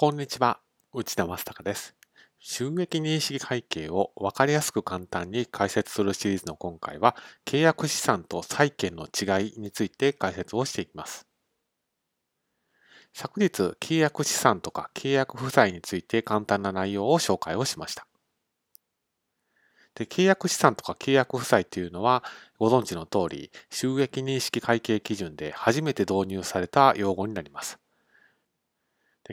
こんにちは、内田正孝です。収益認識会計を分かりやすく簡単に解説するシリーズの今回は、契約資産と債権の違いについて解説をしていきます。昨日、契約資産とか契約負債について簡単な内容を紹介をしました。で契約資産とか契約負債というのは、ご存知の通り、収益認識会計基準で初めて導入された用語になります。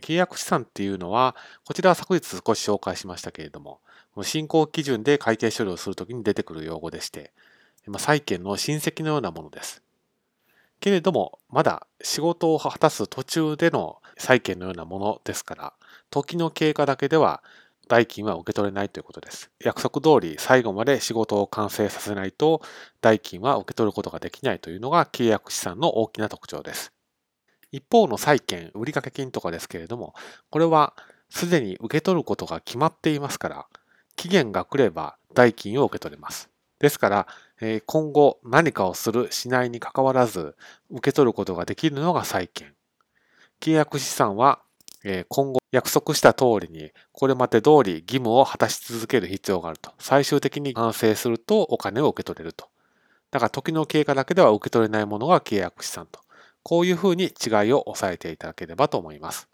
契約資産っていうのは、こちらは昨日少し紹介しましたけれども、進行基準で会計処理をするときに出てくる用語でして、債権の親戚のようなものです。けれども、まだ仕事を果たす途中での債権のようなものですから、時の経過だけでは代金は受け取れないということです。約束通り最後まで仕事を完成させないと代金は受け取ることができないというのが契約資産の大きな特徴です。一方の債券、売掛金とかですけれども、これはすでに受け取ることが決まっていますから、期限が来れば代金を受け取れます。ですから、今後何かをする、しないにかかわらず、受け取ることができるのが債券。契約資産は、今後約束した通りに、これまで通り義務を果たし続ける必要があると。最終的に完成するとお金を受け取れると。だから時の経過だけでは受け取れないものが契約資産と。こういうふうに違いを抑えていただければと思います。